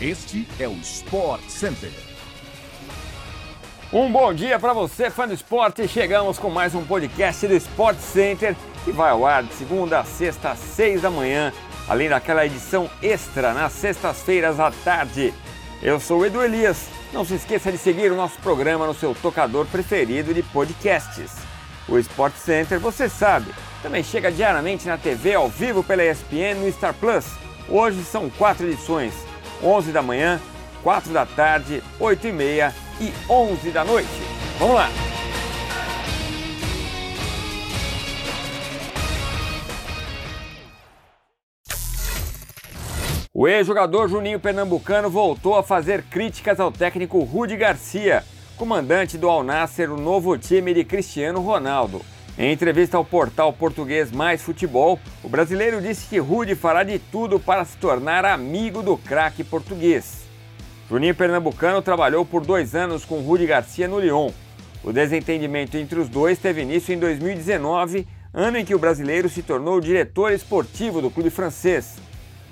Este é o Sport Center. Um bom dia para você, fã do esporte. Chegamos com mais um podcast do Sport Center que vai ao ar de segunda a sexta às seis da manhã, além daquela edição extra nas sextas-feiras à tarde. Eu sou o Edu Elias. Não se esqueça de seguir o nosso programa no seu tocador preferido de podcasts. O Sport Center, você sabe, também chega diariamente na TV ao vivo pela ESPN no Star Plus. Hoje são quatro edições: 11 da manhã, 4 da tarde, 8 e meia e 11 da noite. Vamos lá! O ex-jogador Juninho Pernambucano voltou a fazer críticas ao técnico Rudi Garcia, comandante do Al Nasser, o novo time de Cristiano Ronaldo. Em entrevista ao portal português Mais Futebol, o brasileiro disse que Rudi fará de tudo para se tornar amigo do craque português. Juninho Pernambucano trabalhou por dois anos com Rudi Garcia no Lyon. O desentendimento entre os dois teve início em 2019, ano em que o brasileiro se tornou diretor esportivo do clube francês.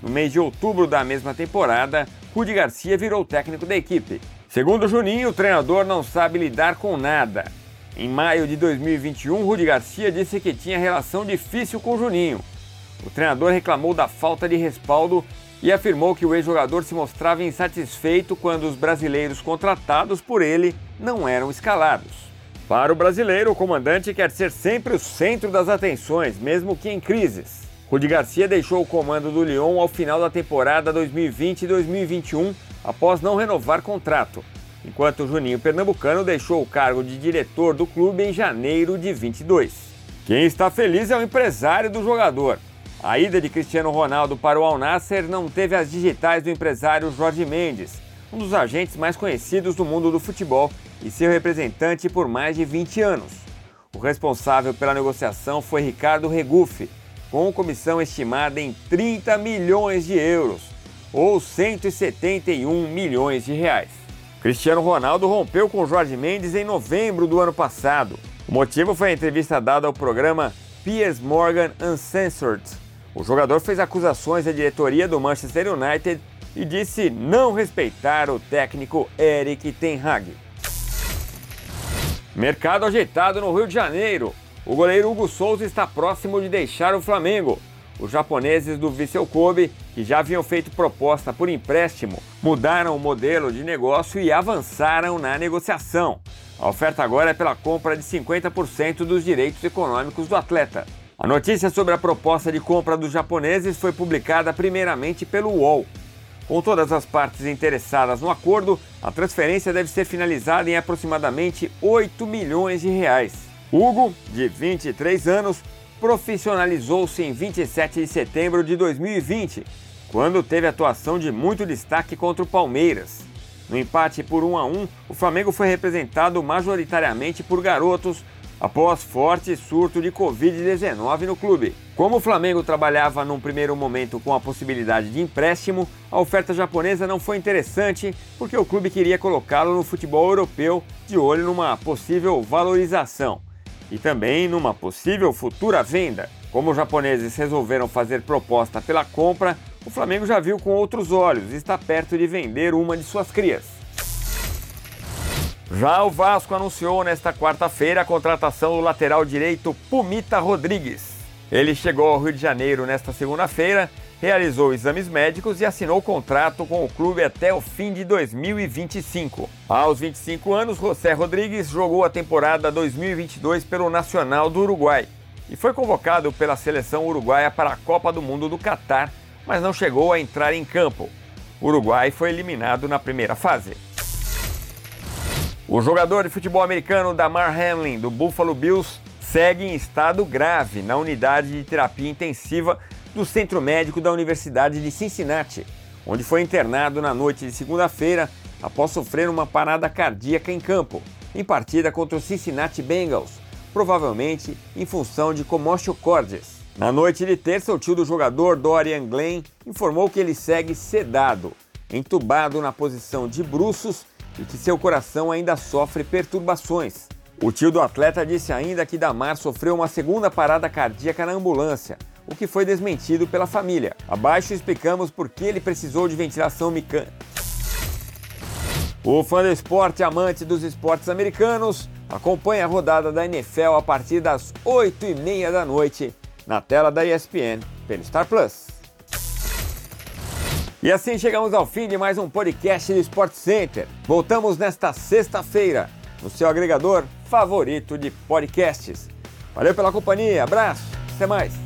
No mês de outubro da mesma temporada, Rudi Garcia virou técnico da equipe. Segundo Juninho, o treinador não sabe lidar com nada. Em maio de 2021, Rudi Garcia disse que tinha relação difícil com Juninho. O treinador reclamou da falta de respaldo e afirmou que o ex-jogador se mostrava insatisfeito quando os brasileiros contratados por ele não eram escalados. Para o brasileiro, o comandante quer ser sempre o centro das atenções, mesmo que em crises. Rudi Garcia deixou o comando do Lyon ao final da temporada 2020-2021, após não renovar contrato, enquanto Juninho Pernambucano deixou o cargo de diretor do clube em janeiro de 22. Quem está feliz é o empresário do jogador. A ida de Cristiano Ronaldo para o Al Nasser não teve as digitais do empresário Jorge Mendes, um dos agentes mais conhecidos do mundo do futebol e seu representante por mais de 20 anos. O responsável pela negociação foi Ricardo Regufe, com comissão estimada em 30 milhões de euros, ou 171 milhões de reais. Cristiano Ronaldo rompeu com Jorge Mendes em novembro do ano passado. O motivo foi a entrevista dada ao programa Piers Morgan Uncensored. O jogador fez acusações à diretoria do Manchester United e disse não respeitar o técnico Eric Ten Hag. Mercado ajeitado no Rio de Janeiro. O goleiro Hugo Souza está próximo de deixar o Flamengo. Os japoneses do Vissel Kobe, que já haviam feito proposta por empréstimo, mudaram o modelo de negócio e avançaram na negociação. A oferta agora é pela compra de 50% dos direitos econômicos do atleta. A notícia sobre a proposta de compra dos japoneses foi publicada primeiramente pelo UOL. Com todas as partes interessadas no acordo, a transferência deve ser finalizada em aproximadamente 8 milhões de reais. Hugo, de 23 anos, profissionalizou-se em 27 de setembro de 2020, quando teve atuação de muito destaque contra o Palmeiras. No empate por 1 a 1, o Flamengo foi representado majoritariamente por garotos após forte surto de Covid-19 no clube. Como o Flamengo trabalhava num primeiro momento com a possibilidade de empréstimo, a oferta japonesa não foi interessante porque o clube queria colocá-lo no futebol europeu de olho numa possível valorização e também numa possível futura venda. Como os japoneses resolveram fazer proposta pela compra, o Flamengo já viu com outros olhos e está perto de vender uma de suas crias. Já o Vasco anunciou nesta quarta-feira a contratação do lateral direito Pumita Rodrigues. Ele chegou ao Rio de Janeiro nesta segunda-feira, realizou exames médicos e assinou contrato com o clube até o fim de 2025. Aos 25 anos, José Rodrigues jogou a temporada 2022 pelo Nacional do Uruguai e foi convocado pela seleção uruguaia para a Copa do Mundo do Catar, mas não chegou a entrar em campo. O Uruguai foi eliminado na primeira fase. O jogador de futebol americano Damar Hamlin, do Buffalo Bills, segue em estado grave na unidade de terapia intensiva do Centro Médico da Universidade de Cincinnati, onde foi internado na noite de segunda-feira após sofrer uma parada cardíaca em campo, em partida contra o Cincinnati Bengals, provavelmente em função de commotio cordis. Na noite de terça, o tio do jogador, Dorian Glenn, informou que ele segue sedado, entubado na posição de bruços e que seu coração ainda sofre perturbações. O tio do atleta disse ainda que Damar sofreu uma segunda parada cardíaca na ambulância, o que foi desmentido pela família. Abaixo explicamos por que ele precisou de ventilação mecânica. O fã do esporte amante dos esportes americanos acompanha a rodada da NFL a partir das 8h30 da noite na tela da ESPN pelo Star Plus. E assim chegamos ao fim de mais um podcast do Sport Center. Voltamos nesta sexta-feira no seu agregador favorito de podcasts. Valeu pela companhia, abraço, até mais.